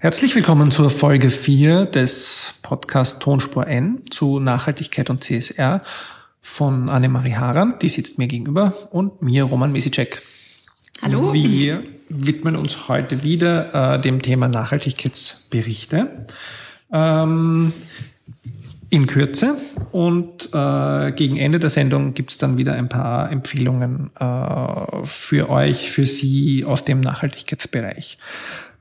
Herzlich willkommen zur Folge 4 des Podcast Tonspur N zu Nachhaltigkeit und CSR von Annemarie Harand, die sitzt mir gegenüber, und mir, Roman Mesicek. Hallo. Wir widmen uns heute wieder äh, dem Thema Nachhaltigkeitsberichte. Ähm, in Kürze und äh, gegen Ende der Sendung gibt's dann wieder ein paar Empfehlungen äh, für euch, für Sie aus dem Nachhaltigkeitsbereich.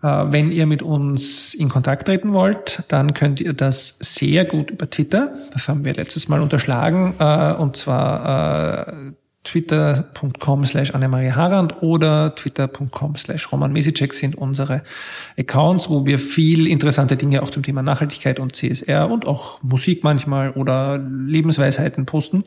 Äh, wenn ihr mit uns in Kontakt treten wollt, dann könnt ihr das sehr gut über Twitter. Das haben wir letztes Mal unterschlagen. Äh, und zwar äh, twitter.com slash Annemarie Harand oder twitter.com slash Roman Mesicek sind unsere Accounts, wo wir viel interessante Dinge auch zum Thema Nachhaltigkeit und CSR und auch Musik manchmal oder Lebensweisheiten posten.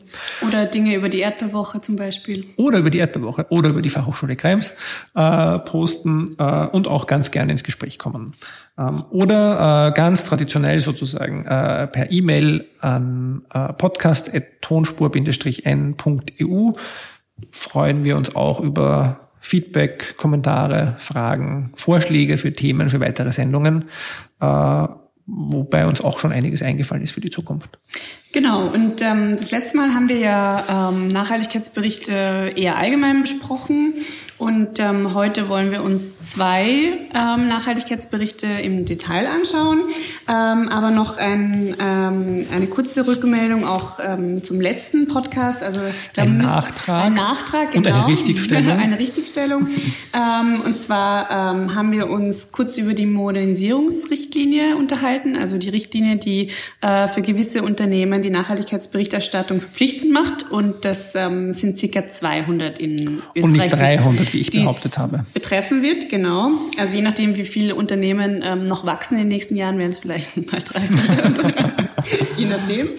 Oder Dinge über die Erdbeerwoche zum Beispiel. Oder über die Erdbeerwoche oder über die Fachhochschule Krems äh, posten äh, und auch ganz gerne ins Gespräch kommen. Ähm, oder äh, ganz traditionell sozusagen äh, per E-Mail an äh, podcast.tonspur-n.eu freuen wir uns auch über Feedback, Kommentare, Fragen, Vorschläge für Themen, für weitere Sendungen, äh, wobei uns auch schon einiges eingefallen ist für die Zukunft. Genau, und ähm, das letzte Mal haben wir ja ähm, Nachhaltigkeitsberichte eher allgemein besprochen und ähm, heute wollen wir uns zwei ähm, Nachhaltigkeitsberichte im Detail anschauen, ähm, aber noch ein, ähm, eine kurze Rückmeldung auch ähm, zum letzten Podcast. Also da ein Nachtrag, ein Nachtrag genau, und eine Richtigstellung. eine Richtigstellung. ähm, und zwar ähm, haben wir uns kurz über die Modernisierungsrichtlinie unterhalten, also die Richtlinie, die äh, für gewisse Unternehmen die Nachhaltigkeitsberichterstattung verpflichtend macht. Und das ähm, sind circa 200 in Österreich. Und nicht 300 wie ich behauptet habe. Betreffen wird, genau. Also je nachdem, wie viele Unternehmen ähm, noch wachsen in den nächsten Jahren, werden es vielleicht paar 300. je nachdem.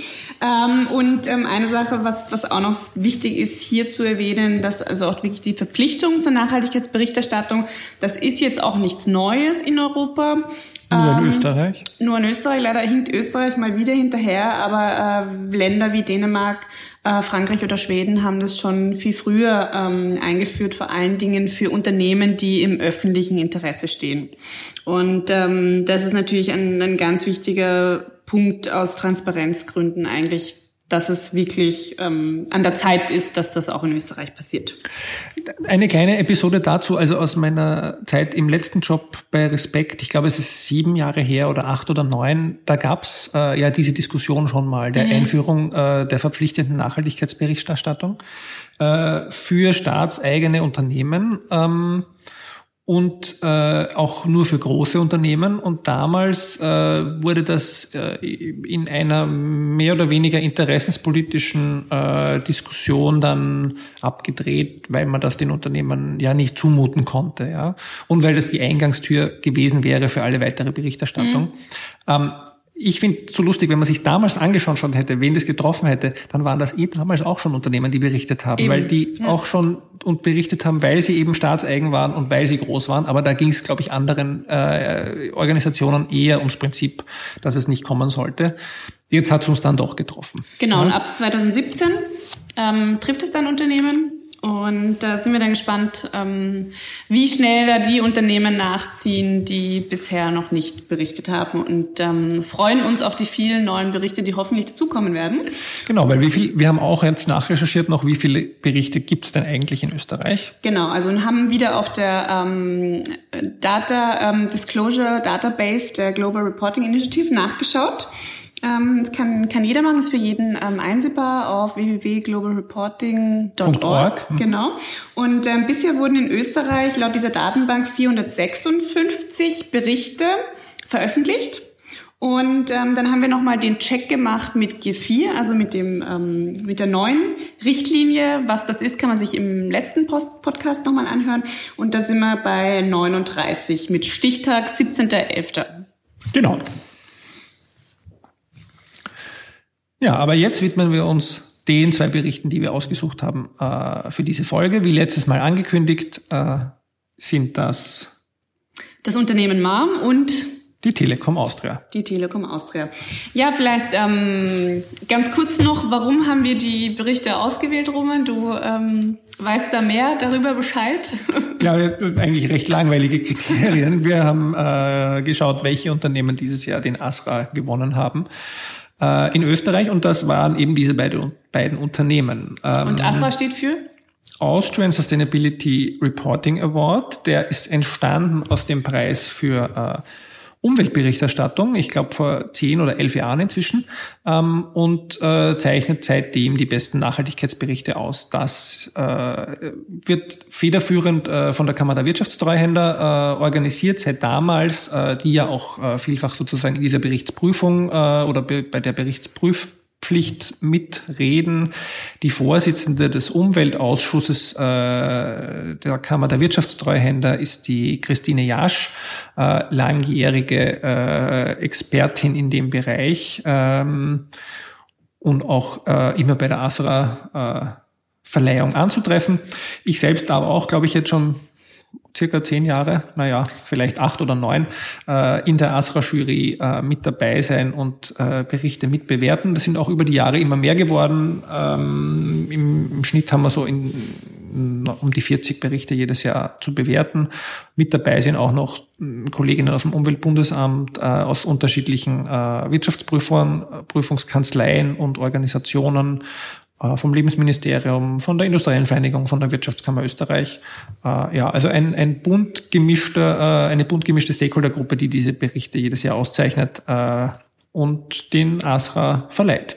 Ähm, und ähm, eine Sache, was, was auch noch wichtig ist, hier zu erwähnen, dass also auch wirklich die Verpflichtung zur Nachhaltigkeitsberichterstattung, das ist jetzt auch nichts Neues in Europa. Nur in ähm, Österreich? Nur in Österreich. Leider hinkt Österreich mal wieder hinterher, aber äh, Länder wie Dänemark, äh, Frankreich oder Schweden haben das schon viel früher ähm, eingeführt, vor allen Dingen für Unternehmen, die im öffentlichen Interesse stehen. Und ähm, das ist natürlich ein, ein ganz wichtiger Punkt aus Transparenzgründen eigentlich, dass es wirklich ähm, an der Zeit ist, dass das auch in Österreich passiert. Eine kleine Episode dazu, also aus meiner Zeit im letzten Job bei Respekt, ich glaube es ist sieben Jahre her oder acht oder neun, da gab's äh, ja diese Diskussion schon mal der mhm. Einführung äh, der verpflichtenden Nachhaltigkeitsberichterstattung äh, für staatseigene Unternehmen. Ähm, und äh, auch nur für große Unternehmen. Und damals äh, wurde das äh, in einer mehr oder weniger interessenspolitischen äh, Diskussion dann abgedreht, weil man das den Unternehmen ja nicht zumuten konnte, ja, und weil das die Eingangstür gewesen wäre für alle weitere Berichterstattung. Mhm. Ähm, ich finde so lustig, wenn man sich damals angeschaut schon hätte, wen das getroffen hätte, dann waren das eh damals auch schon Unternehmen, die berichtet haben, eben. weil die ja. auch schon und berichtet haben, weil sie eben staatseigen waren und weil sie groß waren. Aber da ging es, glaube ich, anderen äh, Organisationen eher ums Prinzip, dass es nicht kommen sollte. Jetzt hat es uns dann doch getroffen. Genau, ja? und ab 2017 ähm, trifft es dann Unternehmen, und da sind wir dann gespannt, ähm, wie schnell da die Unternehmen nachziehen, die bisher noch nicht berichtet haben und ähm, freuen uns auf die vielen neuen Berichte, die hoffentlich dazukommen werden. Genau, weil wie viel, wir haben auch nachrecherchiert noch, wie viele Berichte gibt es denn eigentlich in Österreich? Genau, also und haben wieder auf der ähm, Data ähm, Disclosure Database der Global Reporting Initiative nachgeschaut. Ähm, das kann, kann jeder machen, ist für jeden ähm, einsehbar auf www.globalreporting.org. Mhm. Genau. Und ähm, bisher wurden in Österreich laut dieser Datenbank 456 Berichte veröffentlicht. Und ähm, dann haben wir nochmal den Check gemacht mit G4, also mit dem ähm, mit der neuen Richtlinie. Was das ist, kann man sich im letzten Post Podcast nochmal anhören. Und da sind wir bei 39 mit Stichtag 17.11. Genau. Ja, aber jetzt widmen wir uns den zwei Berichten, die wir ausgesucht haben äh, für diese Folge. Wie letztes Mal angekündigt, äh, sind das das Unternehmen Marm und Die Telekom Austria. Die Telekom Austria. Ja, vielleicht ähm, ganz kurz noch, warum haben wir die Berichte ausgewählt, Roman? Du ähm, weißt da mehr darüber Bescheid? Ja, eigentlich recht langweilige Kriterien. Wir haben äh, geschaut, welche Unternehmen dieses Jahr den ASRA gewonnen haben äh, in Österreich und das waren eben diese beide, beiden Unternehmen. Ähm, und ASRA steht für? Austrian Sustainability Reporting Award. Der ist entstanden aus dem Preis für äh, Umweltberichterstattung, ich glaube vor zehn oder elf Jahren inzwischen, ähm, und äh, zeichnet seitdem die besten Nachhaltigkeitsberichte aus. Das äh, wird federführend äh, von der Kammer der Wirtschaftstreuhänder äh, organisiert seit damals, äh, die ja auch äh, vielfach sozusagen in dieser Berichtsprüfung oder bei der Berichtsprüf Pflicht mitreden. Die Vorsitzende des Umweltausschusses äh, der Kammer der Wirtschaftstreuhänder ist die Christine Jasch, äh, langjährige äh, Expertin in dem Bereich ähm, und auch äh, immer bei der ASRA äh, Verleihung anzutreffen. Ich selbst aber auch, glaube ich, jetzt schon circa zehn Jahre, naja, vielleicht acht oder neun, äh, in der ASRA-Jury äh, mit dabei sein und äh, Berichte mitbewerten. Das sind auch über die Jahre immer mehr geworden. Ähm, im, im, Schnitt haben wir so in, um die 40 Berichte jedes Jahr zu bewerten. Mit dabei sind auch noch hm, Kolleginnen aus dem Umweltbundesamt, äh, aus unterschiedlichen äh, Wirtschaftsprüfern, Prüfungskanzleien und Organisationen vom Lebensministerium, von der Industriellen Vereinigung, von der Wirtschaftskammer Österreich. Äh, ja, also ein, ein bunt gemischter, äh, eine bunt gemischte Stakeholdergruppe, die diese Berichte jedes Jahr auszeichnet und den ASRA verleiht.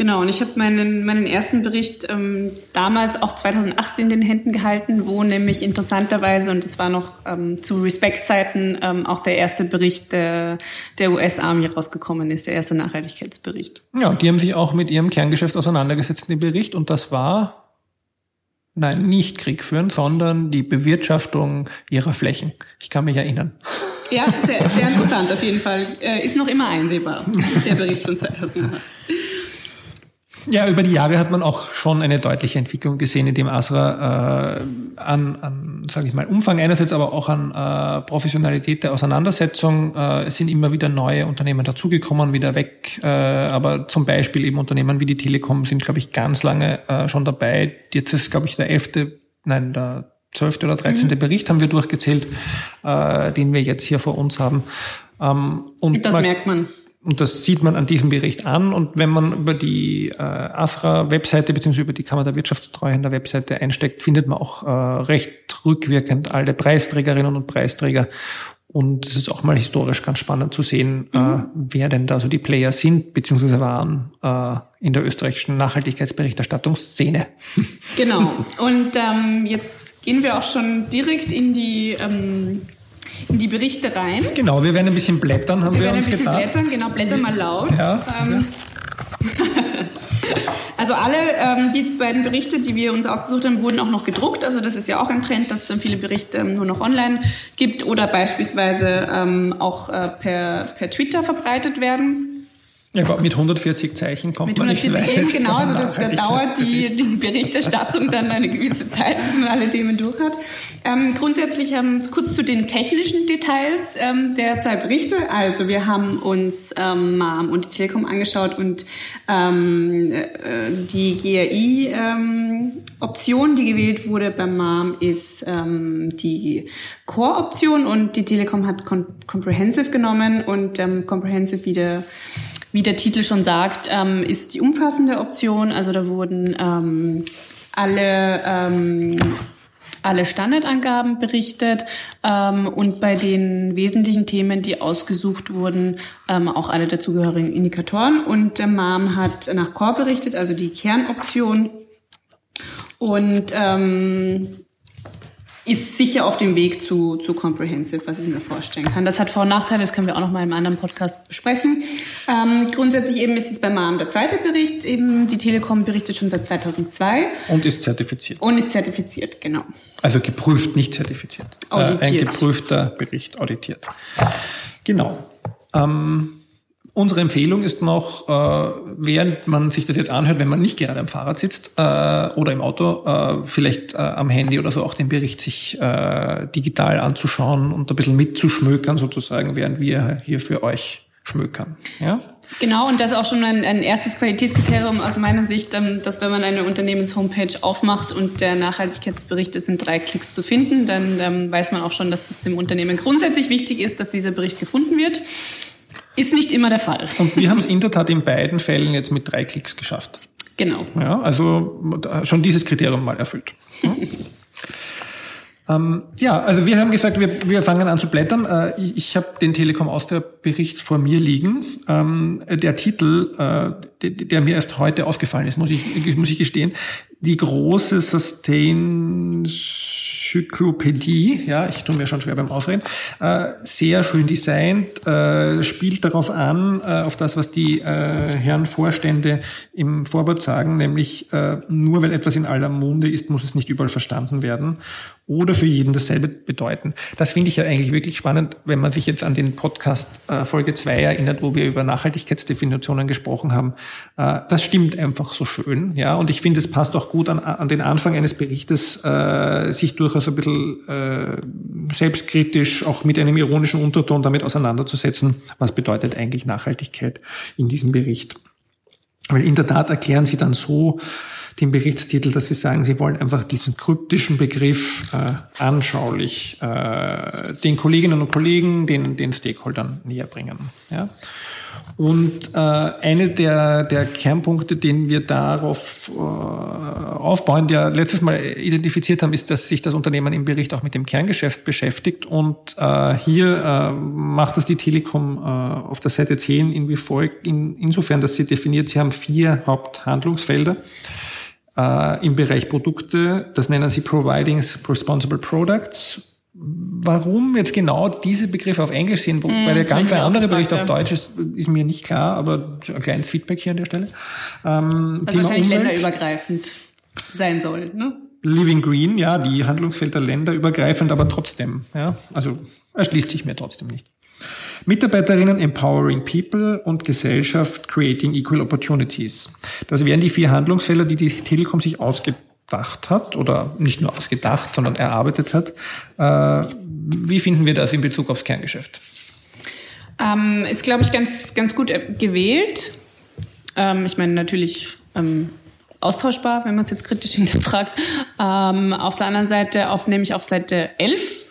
Genau, und ich habe meinen, meinen ersten Bericht ähm, damals auch 2008 in den Händen gehalten, wo nämlich interessanterweise, und es war noch ähm, zu Respect-Zeiten, ähm, auch der erste Bericht der, der US-Army rausgekommen ist, der erste Nachhaltigkeitsbericht. Ja, und die haben sich auch mit ihrem Kerngeschäft auseinandergesetzt in dem Bericht und das war, nein, nicht Krieg führen, sondern die Bewirtschaftung ihrer Flächen. Ich kann mich erinnern. Ja, sehr, sehr interessant auf jeden Fall. Äh, ist noch immer einsehbar, der Bericht von 2008. Ja, über die Jahre hat man auch schon eine deutliche Entwicklung gesehen, in dem Asra äh, an, an sage ich mal, Umfang einerseits, aber auch an äh, Professionalität der Auseinandersetzung. Äh, es sind immer wieder neue Unternehmen dazugekommen, wieder weg. Äh, aber zum Beispiel eben Unternehmen wie die Telekom sind, glaube ich, ganz lange äh, schon dabei. Jetzt ist, glaube ich, der elfte, nein, der zwölfte oder dreizehnte mhm. Bericht haben wir durchgezählt, äh, den wir jetzt hier vor uns haben. Ähm, und das merkt man. Und das sieht man an diesem Bericht an. Und wenn man über die äh, ASRA-Webseite bzw. über die Kammer der Wirtschaftstreuhänder Webseite einsteckt, findet man auch äh, recht rückwirkend alle Preisträgerinnen und Preisträger. Und es ist auch mal historisch ganz spannend zu sehen, äh, mhm. äh, wer denn da so die Player sind bzw. waren äh, in der österreichischen Nachhaltigkeitsberichterstattungsszene. Genau. Und ähm, jetzt gehen wir auch schon direkt in die ähm, in die Berichte rein. Genau, wir werden ein bisschen blättern, haben wir, wir uns gedacht. Wir werden ein bisschen blättern, genau, blätter mal laut. Ja, ähm, ja. Also alle ähm, die beiden Berichte, die wir uns ausgesucht haben, wurden auch noch gedruckt. Also das ist ja auch ein Trend, dass es viele Berichte ähm, nur noch online gibt oder beispielsweise ähm, auch äh, per, per Twitter verbreitet werden. Ja, mit 140 Zeichen kommt mit man 140 nicht weit. Eben, genau, also das, da dauert die, die Berichterstattung dann eine gewisse Zeit, bis man alle Themen durch hat. Ähm, grundsätzlich ähm, kurz zu den technischen Details ähm, der zwei Berichte. Also wir haben uns ähm, MAM und die Telekom angeschaut und ähm, äh, die GRI-Option, ähm, die gewählt wurde beim MAM, ist ähm, die Core-Option und die Telekom hat Comprehensive genommen und ähm, Comprehensive wieder wie der Titel schon sagt, ähm, ist die umfassende Option. Also da wurden ähm, alle ähm, alle Standardangaben berichtet ähm, und bei den wesentlichen Themen, die ausgesucht wurden, ähm, auch alle dazugehörigen Indikatoren. Und der MAM hat nach Core berichtet, also die Kernoption. Und ähm, ist sicher auf dem Weg zu, zu Comprehensive, was ich mir vorstellen kann. Das hat Vor- und Nachteile, das können wir auch noch mal in einem anderen Podcast besprechen. Ähm, grundsätzlich eben ist es bei MAM der zweite Bericht. Eben die Telekom berichtet schon seit 2002. Und ist zertifiziert. Und ist zertifiziert, genau. Also geprüft, nicht zertifiziert. Auditiert. Äh, ein geprüfter Bericht auditiert. Genau. Ähm, Unsere Empfehlung ist noch, äh, während man sich das jetzt anhört, wenn man nicht gerade am Fahrrad sitzt äh, oder im Auto, äh, vielleicht äh, am Handy oder so auch den Bericht sich äh, digital anzuschauen und ein bisschen mitzuschmökern sozusagen, während wir hier für euch schmökern. Ja? Genau, und das ist auch schon ein, ein erstes Qualitätskriterium aus meiner Sicht, ähm, dass wenn man eine Unternehmenshomepage aufmacht und der Nachhaltigkeitsbericht ist in drei Klicks zu finden, dann ähm, weiß man auch schon, dass es dem Unternehmen grundsätzlich wichtig ist, dass dieser Bericht gefunden wird. Ist nicht immer der Fall. Und wir haben es in der Tat in beiden Fällen jetzt mit drei Klicks geschafft. Genau. Ja, also schon dieses Kriterium mal erfüllt. ähm, ja, also wir haben gesagt, wir, wir fangen an zu blättern. Äh, ich ich habe den Telekom Austria Bericht vor mir liegen. Ähm, der Titel, äh, der, der mir erst heute aufgefallen ist, muss ich, muss ich gestehen, die große Sustain Enzyklopädie, ja, ich tue mir schon schwer beim Ausreden, äh, sehr schön designt, äh, spielt darauf an, äh, auf das, was die äh, Herren Vorstände im Vorwort sagen, nämlich äh, nur weil etwas in aller Munde ist, muss es nicht überall verstanden werden oder für jeden dasselbe bedeuten. Das finde ich ja eigentlich wirklich spannend, wenn man sich jetzt an den Podcast äh, Folge 2 erinnert, wo wir über Nachhaltigkeitsdefinitionen gesprochen haben. Äh, das stimmt einfach so schön, ja, und ich finde, es passt auch gut an, an den Anfang eines Berichtes, äh, sich durchaus ein bisschen äh, selbstkritisch, auch mit einem ironischen Unterton damit auseinanderzusetzen, was bedeutet eigentlich Nachhaltigkeit in diesem Bericht. Weil in der Tat erklären sie dann so, den Berichtstitel, dass Sie sagen, Sie wollen einfach diesen kryptischen Begriff äh, anschaulich äh, den Kolleginnen und Kollegen, den, den Stakeholdern näher bringen. Ja? Und äh, eine der, der Kernpunkte, den wir darauf äh, aufbauen, der letztes Mal identifiziert haben, ist, dass sich das Unternehmen im Bericht auch mit dem Kerngeschäft beschäftigt. Und äh, hier äh, macht das die Telekom äh, auf der Seite 10 in wie folgt, in, insofern, dass sie definiert, sie haben vier Haupthandlungsfelder äh, im Bereich Produkte. Das nennen sie Providing Responsible Products. Warum jetzt genau diese Begriffe auf Englisch sind, wobei hm, der ganze andere Bericht auf Deutsch ist, ist mir nicht klar, aber ein kleines Feedback hier an der Stelle. Ähm, Was wahrscheinlich Umwelt. länderübergreifend sein soll, ne? Living Green, ja, die Handlungsfelder länderübergreifend, aber trotzdem, ja, also erschließt sich mir trotzdem nicht. Mitarbeiterinnen Empowering People und Gesellschaft Creating Equal Opportunities. Das wären die vier Handlungsfelder, die die Telekom sich ausgedacht hat oder nicht nur ausgedacht, sondern erarbeitet hat. Äh, wie finden wir das in Bezug aufs Kerngeschäft? Ähm, ist, glaube ich, ganz, ganz gut äh, gewählt. Ähm, ich meine, natürlich ähm, austauschbar, wenn man es jetzt kritisch hinterfragt. Ähm, auf der anderen Seite, auf, nämlich auf Seite 11,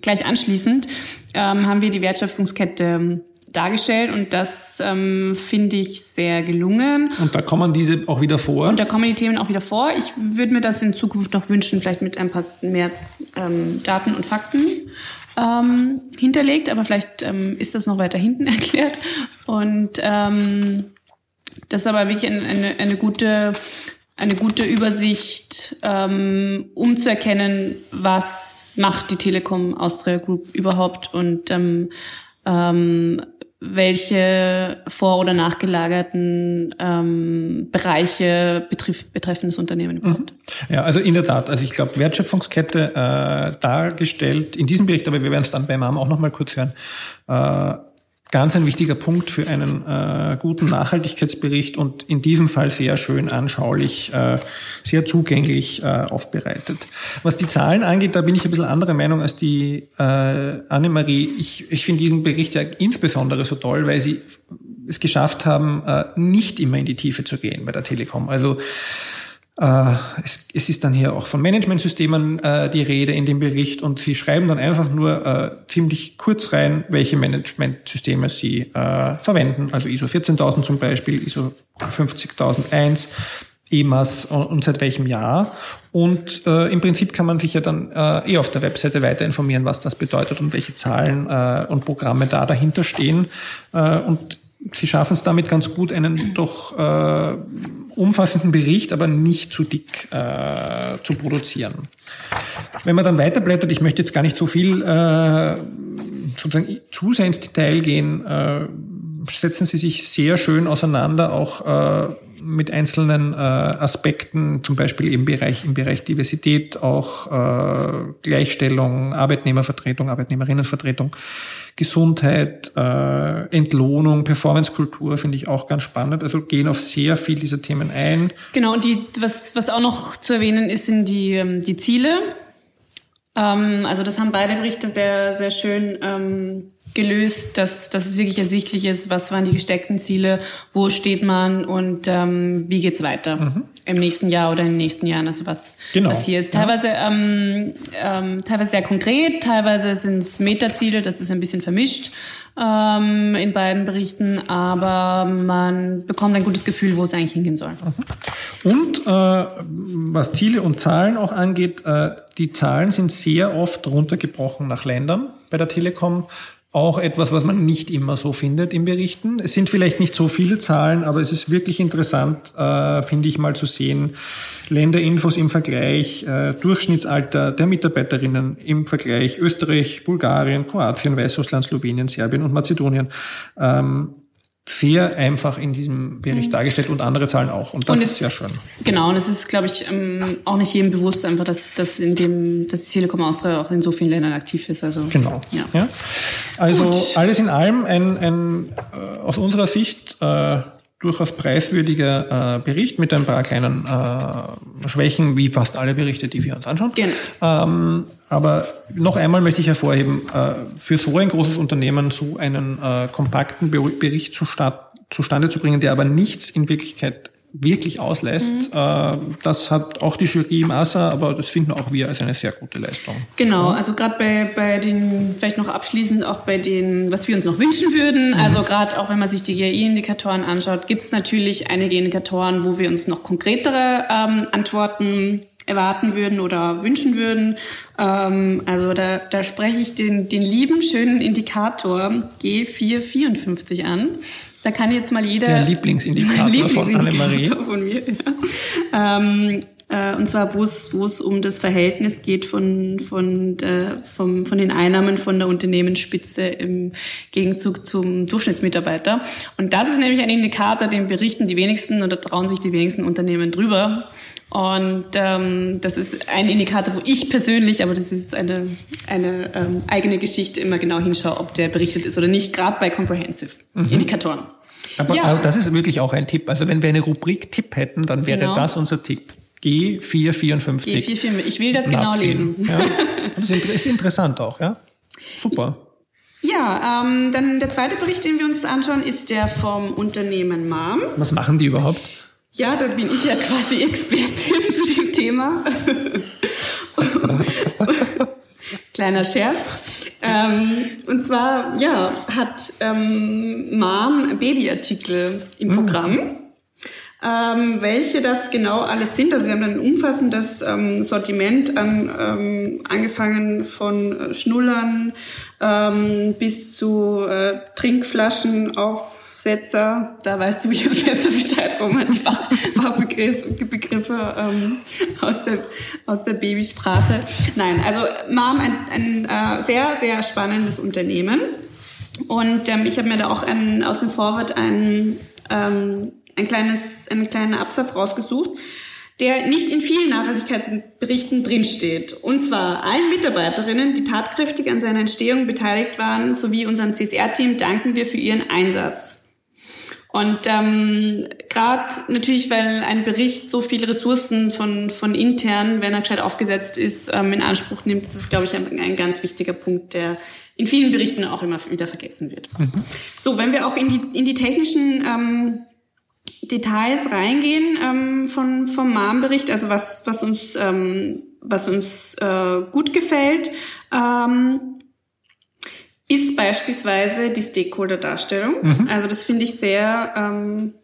gleich anschließend, ähm, haben wir die Wertschöpfungskette ähm, dargestellt und das ähm, finde ich sehr gelungen. Und da kommen diese auch wieder vor? Und da kommen die Themen auch wieder vor. Ich würde mir das in Zukunft noch wünschen, vielleicht mit ein paar mehr ähm, Daten und Fakten ähm, hinterlegt, aber vielleicht ähm, ist das noch weiter hinten erklärt. Und ähm, das ist aber wirklich eine, eine, eine gute eine gute Übersicht, ähm, um zu erkennen, was macht die Telekom Austria Group überhaupt und ähm, ähm, welche vor- oder nachgelagerten ähm, Bereiche betrifft, betreffen das Unternehmen überhaupt? Ja, also in der Tat. Also ich glaube, Wertschöpfungskette äh, dargestellt in diesem Bericht, aber wir werden es dann beim MAM auch nochmal kurz hören, äh, ganz ein wichtiger Punkt für einen äh, guten Nachhaltigkeitsbericht und in diesem Fall sehr schön anschaulich, äh, sehr zugänglich äh, aufbereitet. Was die Zahlen angeht, da bin ich ein bisschen anderer Meinung als die äh, Annemarie. Ich, ich finde diesen Bericht ja insbesondere so toll, weil sie es geschafft haben, äh, nicht immer in die Tiefe zu gehen bei der Telekom. Also es, es, ist dann hier auch von Managementsystemen äh, die Rede in dem Bericht und sie schreiben dann einfach nur äh, ziemlich kurz rein, welche Managementsysteme sie äh, verwenden. Also ISO 14000 zum Beispiel, ISO 50001, EMAS und, und seit welchem Jahr. Und äh, im Prinzip kann man sich ja dann äh, eh auf der Webseite weiter informieren, was das bedeutet und welche Zahlen äh, und Programme da dahinter stehen. Äh, und sie schaffen es damit ganz gut, einen doch äh, umfassenden Bericht, aber nicht zu dick äh, zu produzieren. Wenn man dann weiterblättert, ich möchte jetzt gar nicht so viel äh, sozusagen zu sehr ins Detail gehen, äh, setzen Sie sich sehr schön auseinander, auch äh, mit einzelnen äh, Aspekten, zum Beispiel im Bereich, im Bereich Diversität, auch äh, Gleichstellung, Arbeitnehmervertretung, Arbeitnehmerinnenvertretung, Gesundheit, äh, Entlohnung, Performancekultur finde ich auch ganz spannend. Also gehen auf sehr viel dieser Themen ein. Genau, und die, was, was auch noch zu erwähnen ist, sind die, ähm, die Ziele. Ähm, also das haben beide Berichte sehr, sehr schön ähm, gelöst, dass, dass es wirklich ersichtlich ist, was waren die gesteckten Ziele, wo steht man und ähm, wie geht's weiter mhm. im nächsten Jahr oder in den nächsten Jahren. Also was, genau. was hier ist. Teilweise, ja. ähm, ähm, teilweise sehr konkret, teilweise sind es Metaziele, das ist ein bisschen vermischt ähm, in beiden Berichten, aber man bekommt ein gutes Gefühl, wo es eigentlich hingehen soll. Mhm. Und äh, was Ziele und Zahlen auch angeht, äh, die Zahlen sind sehr oft runtergebrochen nach Ländern bei der Telekom auch etwas, was man nicht immer so findet in Berichten. Es sind vielleicht nicht so viele Zahlen, aber es ist wirklich interessant, äh, finde ich mal zu sehen, Länderinfos im Vergleich, äh, Durchschnittsalter der Mitarbeiterinnen im Vergleich Österreich, Bulgarien, Kroatien, Weißrussland, Slowenien, Serbien und Mazedonien. Ähm, sehr einfach in diesem Bericht mhm. dargestellt und andere Zahlen auch. Und das und es, ist sehr schön. Genau, und es ist, glaube ich, ähm, auch nicht jedem bewusst einfach, dass, dass in dem, dass die Telekom Austria auch in so vielen Ländern aktiv ist. Also, genau. Ja. ja. Also Gut. alles in allem ein, ein äh, aus unserer Sicht äh, durchaus preiswürdiger äh, Bericht mit ein paar kleinen äh, Schwächen, wie fast alle Berichte, die wir uns anschauen. Genau. Ähm, aber noch einmal möchte ich hervorheben, äh, für so ein großes Unternehmen so einen äh, kompakten Bericht zustande zu bringen, der aber nichts in Wirklichkeit wirklich auslässt. Mhm. Äh, das hat auch die Jury im ASA, aber das finden auch wir als eine sehr gute Leistung. Genau, also gerade bei, bei den, vielleicht noch abschließend auch bei den, was wir uns noch wünschen würden. Mhm. Also gerade auch wenn man sich die GI-Indikatoren anschaut, gibt es natürlich einige Indikatoren, wo wir uns noch konkretere ähm, Antworten erwarten würden oder wünschen würden. Ähm, also da, da spreche ich den, den lieben, schönen Indikator G454 an. Da kann jetzt mal jeder. Der Lieblingsindikator, Lieblingsindikator von Annemarie. Von mir, ja. ähm, äh, und zwar, wo es wo es um das Verhältnis geht von, von, der, vom, von den Einnahmen von der Unternehmensspitze im Gegenzug zum Durchschnittsmitarbeiter. Und das ist nämlich ein Indikator, den berichten die wenigsten oder trauen sich die wenigsten Unternehmen drüber. Und ähm, das ist ein Indikator, wo ich persönlich, aber das ist eine, eine ähm, eigene Geschichte, immer genau hinschaue, ob der berichtet ist oder nicht, gerade bei Comprehensive mhm. Indikatoren. Aber ja. das ist wirklich auch ein Tipp. Also wenn wir eine Rubrik Tipp hätten, dann wäre genau. das unser Tipp. G454. G454. Ich will das genau lesen. Ja. Das ist interessant auch, ja? Super. Ja, ähm, dann der zweite Bericht, den wir uns anschauen, ist der vom Unternehmen MAM. Was machen die überhaupt? Ja, da bin ich ja quasi Expertin zu dem Thema. Kleiner Scherz. Ähm, und zwar, ja, hat ähm, Mom Babyartikel im mhm. Programm. Ähm, welche das genau alles sind. Also sie haben ein umfassendes ähm, Sortiment an, ähm, angefangen von äh, Schnullern ähm, bis zu äh, Trinkflaschen auf Aufsetzer, da weißt du jetzt besser Bescheid, wo man die Fach Fachbegriffe ähm, aus, der, aus der Babysprache. Nein, also MAM ein, ein äh, sehr, sehr spannendes Unternehmen. Und ähm, ich habe mir da auch ein, aus dem Vorwort ein, ähm, ein kleines, einen kleinen Absatz rausgesucht, der nicht in vielen Nachhaltigkeitsberichten drinsteht. Und zwar allen Mitarbeiterinnen, die tatkräftig an seiner Entstehung beteiligt waren, sowie unserem CSR-Team danken wir für ihren Einsatz. Und ähm, gerade natürlich, weil ein Bericht so viele Ressourcen von, von intern, wenn er gescheit aufgesetzt ist, ähm, in Anspruch nimmt, das ist, glaube ich, ein, ein ganz wichtiger Punkt, der in vielen Berichten auch immer wieder vergessen wird. Mhm. So, wenn wir auch in die, in die technischen ähm, Details reingehen ähm, von, vom MAM-Bericht, also was, was uns, ähm, was uns äh, gut gefällt, ähm, ist beispielsweise die Stakeholder-Darstellung. Mhm. Also das finde ich sehr, ähm,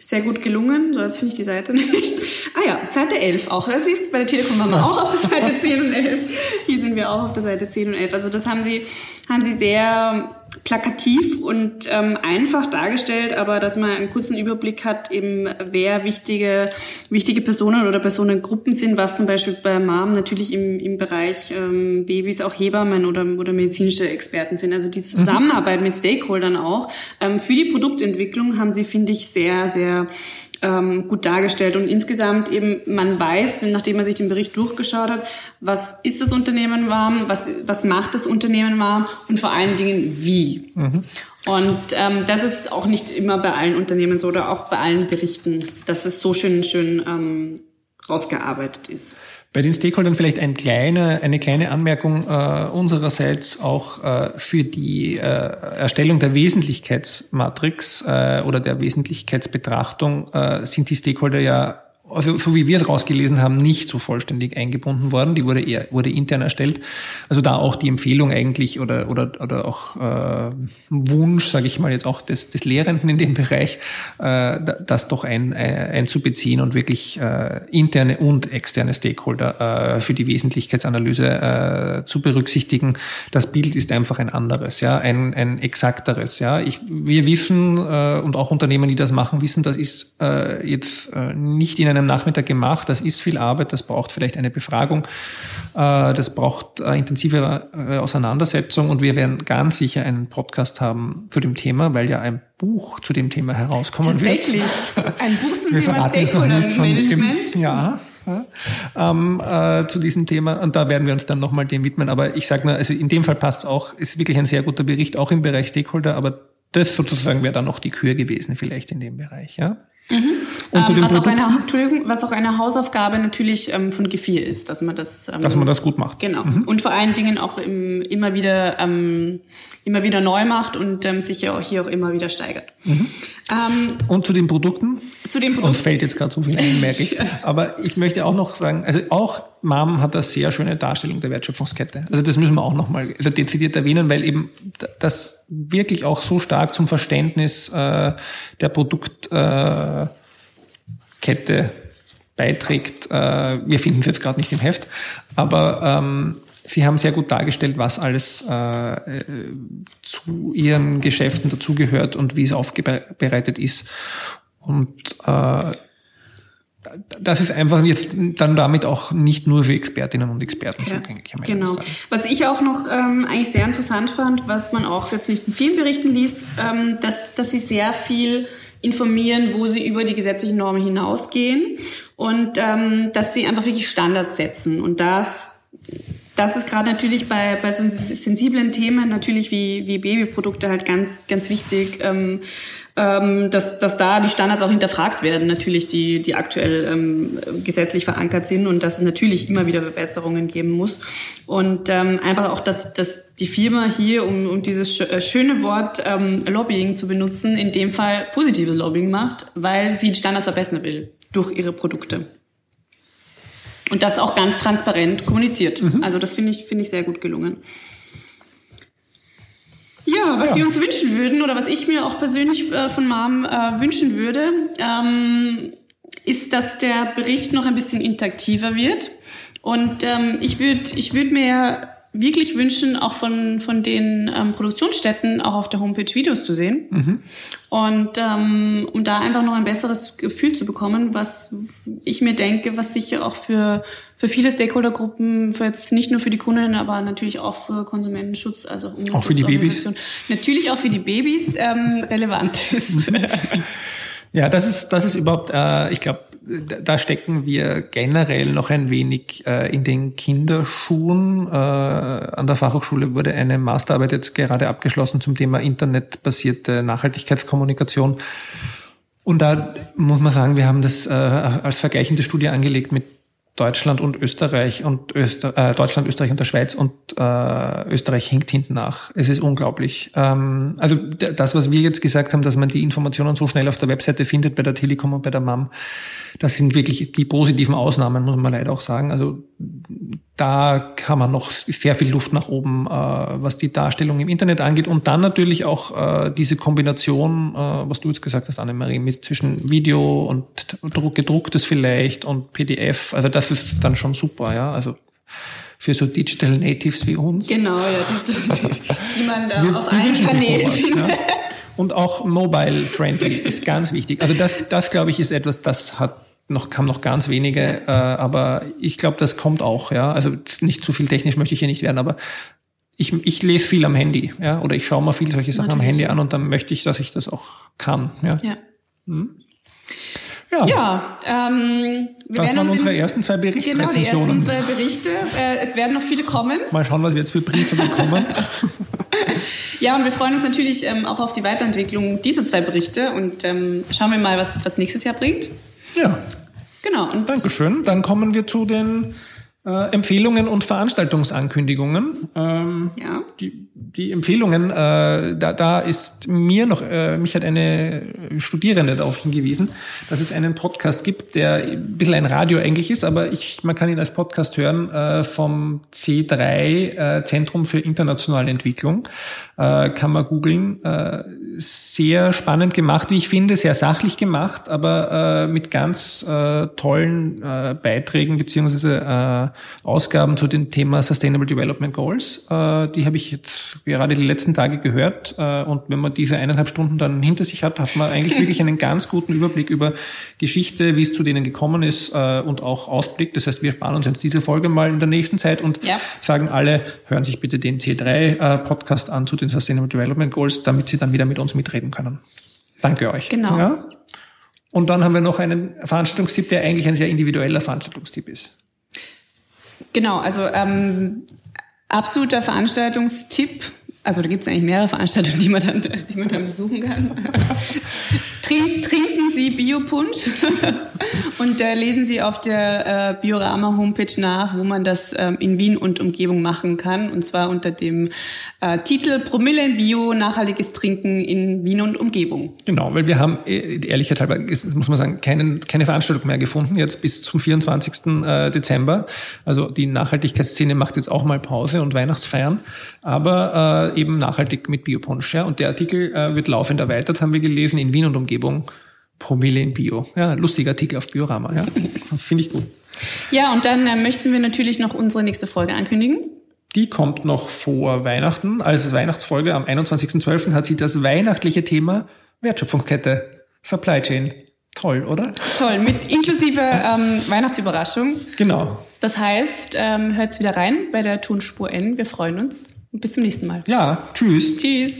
sehr gut gelungen. So, jetzt finde ich die Seite nicht. Ah ja, Seite 11 auch. Das siehst bei der Telekom waren wir auch auf der Seite 10 und 11. Hier sind wir auch auf der Seite 10 und 11. Also das haben sie, haben sie sehr plakativ und ähm, einfach dargestellt, aber dass man einen kurzen Überblick hat, eben wer wichtige, wichtige Personen oder Personengruppen sind, was zum Beispiel bei Mom natürlich im, im Bereich ähm, Babys auch Hebammen oder, oder medizinische Experten sind. Also die Zusammenarbeit mhm. mit Stakeholdern auch. Ähm, für die Produktentwicklung haben sie, finde ich, sehr, sehr ähm, gut dargestellt. Und insgesamt eben, man weiß, nachdem man sich den Bericht durchgeschaut hat, was ist das Unternehmen warm, was, was macht das Unternehmen warm und vor allen Dingen wie. Mhm. Und ähm, das ist auch nicht immer bei allen Unternehmen so oder auch bei allen Berichten, dass es so schön, schön ähm, rausgearbeitet ist. Bei den Stakeholdern vielleicht ein kleine, eine kleine Anmerkung äh, unsererseits auch äh, für die äh, Erstellung der Wesentlichkeitsmatrix äh, oder der Wesentlichkeitsbetrachtung äh, sind die Stakeholder ja also so wie wir es rausgelesen haben, nicht so vollständig eingebunden worden. Die wurde eher wurde intern erstellt. Also da auch die Empfehlung eigentlich oder oder oder auch äh, Wunsch, sage ich mal jetzt auch des, des Lehrenden in dem Bereich, äh, das doch ein, äh, einzubeziehen und wirklich äh, interne und externe Stakeholder äh, für die Wesentlichkeitsanalyse äh, zu berücksichtigen. Das Bild ist einfach ein anderes, ja, ein, ein exakteres. Ja, ich, wir wissen äh, und auch Unternehmen, die das machen, wissen, das ist äh, jetzt äh, nicht in einem einem Nachmittag gemacht. Das ist viel Arbeit, das braucht vielleicht eine Befragung, äh, das braucht intensive äh, Auseinandersetzung und wir werden ganz sicher einen Podcast haben zu dem Thema, weil ja ein Buch zu dem Thema herauskommen Tatsächlich. wird. Tatsächlich, ein Buch zum Thema Stakeholder-Management. Ja, ähm, äh, zu diesem Thema. Und da werden wir uns dann nochmal dem widmen. Aber ich sage nur, also in dem Fall passt es auch, ist wirklich ein sehr guter Bericht, auch im Bereich Stakeholder, aber das sozusagen wäre dann noch die Kür gewesen, vielleicht in dem Bereich, ja. Mhm. Ähm, was, auch eine, was auch eine Hausaufgabe natürlich ähm, von Gefier ist, dass man das ähm, dass man das gut macht. Genau mhm. und vor allen Dingen auch im, immer wieder ähm, immer wieder neu macht und ähm, sich ja auch hier auch immer wieder steigert. Mhm. Ähm, und zu den Produkten? Zu den Produkten. Uns fällt jetzt gerade so viel ein, merke ich. Aber ich möchte auch noch sagen, also auch MAM hat eine sehr schöne Darstellung der Wertschöpfungskette. Also das müssen wir auch nochmal also dezidiert erwähnen, weil eben das wirklich auch so stark zum Verständnis äh, der Produktkette äh, beiträgt. Äh, wir finden es jetzt gerade nicht im Heft, aber ähm, Sie haben sehr gut dargestellt, was alles äh, zu Ihren Geschäften dazugehört und wie es aufbereitet ist. Und äh, das ist einfach jetzt dann damit auch nicht nur für Expertinnen und Experten ja, zugänglich. Genau. Was ich auch noch ähm, eigentlich sehr interessant fand, was man auch jetzt nicht in vielen Berichten liest, ähm, dass, dass sie sehr viel informieren, wo sie über die gesetzlichen Normen hinausgehen und ähm, dass sie einfach wirklich Standards setzen. Und das das ist gerade natürlich bei, bei so sensiblen Themen natürlich wie, wie Babyprodukte halt ganz, ganz wichtig, ähm, ähm, dass, dass da die Standards auch hinterfragt werden, natürlich, die, die aktuell ähm, gesetzlich verankert sind und dass es natürlich immer wieder Verbesserungen geben muss. Und ähm, einfach auch, dass, dass die Firma hier, um, um dieses äh, schöne Wort ähm, Lobbying zu benutzen, in dem Fall positives Lobbying macht, weil sie die Standards verbessern will durch ihre Produkte. Und das auch ganz transparent kommuniziert. Mhm. Also das finde ich, finde ich sehr gut gelungen. Ja, was ja. wir uns wünschen würden oder was ich mir auch persönlich äh, von Mom äh, wünschen würde, ähm, ist, dass der Bericht noch ein bisschen interaktiver wird. Und ähm, ich würde ich würd mir wirklich wünschen, auch von, von den ähm, Produktionsstätten auch auf der Homepage Videos zu sehen. Mhm. Und ähm, um da einfach noch ein besseres Gefühl zu bekommen, was ich mir denke, was sicher auch für, für viele Stakeholdergruppen, für jetzt nicht nur für die Kunden, aber natürlich auch für Konsumentenschutz, also auch für die Babys. Natürlich auch für die Babys ähm, relevant ist. Ja, das ist, das ist überhaupt, äh, ich glaube, da stecken wir generell noch ein wenig äh, in den Kinderschuhen. Äh, an der Fachhochschule wurde eine Masterarbeit jetzt gerade abgeschlossen zum Thema internetbasierte Nachhaltigkeitskommunikation. Und da muss man sagen, wir haben das äh, als vergleichende Studie angelegt mit Deutschland und Österreich und Öster, äh, Deutschland, Österreich und der Schweiz und äh, Österreich hängt hinten nach. Es ist unglaublich. Ähm, also das, was wir jetzt gesagt haben, dass man die Informationen so schnell auf der Webseite findet bei der Telekom und bei der MAM, das sind wirklich die positiven Ausnahmen, muss man leider auch sagen. Also da kann man noch sehr viel Luft nach oben, äh, was die Darstellung im Internet angeht. Und dann natürlich auch äh, diese Kombination, äh, was du jetzt gesagt hast, Annemarie, mit zwischen Video und gedrucktes vielleicht und PDF. Also das ist dann schon super, ja. Also für so Digital Natives wie uns. Genau, ja, die, die, die man da wir, auf allen Kanälen findet. Ja. Und auch mobile-friendly ist ganz wichtig. Also das, das glaube ich, ist etwas, das hat noch kam noch ganz wenige, äh, aber ich glaube, das kommt auch. Ja, also nicht zu viel technisch möchte ich hier nicht werden, aber ich, ich lese viel am Handy, ja, oder ich schaue mal viel solche Sachen Natürlich. am Handy an und dann möchte ich, dass ich das auch kann. Ja. ja. Hm? Ja, ja ähm, wir das waren unsere in, ersten zwei Berichtsrezensionen. Genau, die ersten zwei Berichte. Äh, es werden noch viele kommen. Mal schauen, was wir jetzt für Briefe bekommen. ja, und wir freuen uns natürlich ähm, auch auf die Weiterentwicklung dieser zwei Berichte und ähm, schauen wir mal, was, was nächstes Jahr bringt. Ja. Genau. Und Dankeschön. Dann kommen wir zu den äh, Empfehlungen und Veranstaltungsankündigungen. Ähm, ja. Die, die Empfehlungen, äh, da, da ist mir noch, äh, mich hat eine Studierende darauf hingewiesen, dass es einen Podcast gibt, der ein bisschen ein Radio eigentlich ist, aber ich, man kann ihn als Podcast hören äh, vom C3 äh, Zentrum für internationale Entwicklung. Äh, kann man googeln. Äh, sehr spannend gemacht, wie ich finde, sehr sachlich gemacht, aber äh, mit ganz äh, tollen äh, Beiträgen beziehungsweise äh, Ausgaben zu dem Thema Sustainable Development Goals. Äh, die habe ich jetzt gerade die letzten Tage gehört. Äh, und wenn man diese eineinhalb Stunden dann hinter sich hat, hat man eigentlich wirklich einen ganz guten Überblick über Geschichte, wie es zu denen gekommen ist äh, und auch Ausblick. Das heißt, wir sparen uns jetzt diese Folge mal in der nächsten Zeit und ja. sagen alle, hören sich bitte den C3-Podcast an zu den Sustainable Development Goals, damit sie dann wieder mit uns mitreden können. Danke euch. Genau. Ja? Und dann haben wir noch einen Veranstaltungstipp, der eigentlich ein sehr individueller Veranstaltungstipp ist. Genau, also ähm, absoluter Veranstaltungstipp. Also da gibt es eigentlich mehrere Veranstaltungen, die man dann, die man dann besuchen kann. Trink, trinken Sie Biopunsch und äh, lesen Sie auf der äh, Biorama-Homepage nach, wo man das ähm, in Wien und Umgebung machen kann. Und zwar unter dem äh, Titel Promille in Bio, nachhaltiges Trinken in Wien und Umgebung. Genau, weil wir haben, äh, ehrlichkeit halber, muss man sagen, keinen, keine Veranstaltung mehr gefunden, jetzt bis zum 24. Äh, Dezember. Also die Nachhaltigkeitsszene macht jetzt auch mal Pause und Weihnachtsfeiern, aber äh, eben nachhaltig mit Biopunsch. Ja. Und der Artikel wird laufend erweitert, haben wir gelesen, in Wien und Umgebung. Promille in Bio. Ja, lustiger Artikel auf Biorama. Ja. Finde ich gut. Ja, und dann äh, möchten wir natürlich noch unsere nächste Folge ankündigen. Die kommt noch vor Weihnachten. Als Weihnachtsfolge am 21.12. hat sie das weihnachtliche Thema Wertschöpfungskette, Supply Chain. Toll, oder? Toll, mit inklusive ähm, Weihnachtsüberraschung. Genau. Das heißt, ähm, hört wieder rein bei der Tonspur N. Wir freuen uns. Bis zum nächsten Mal. Ja, tschüss. Tschüss.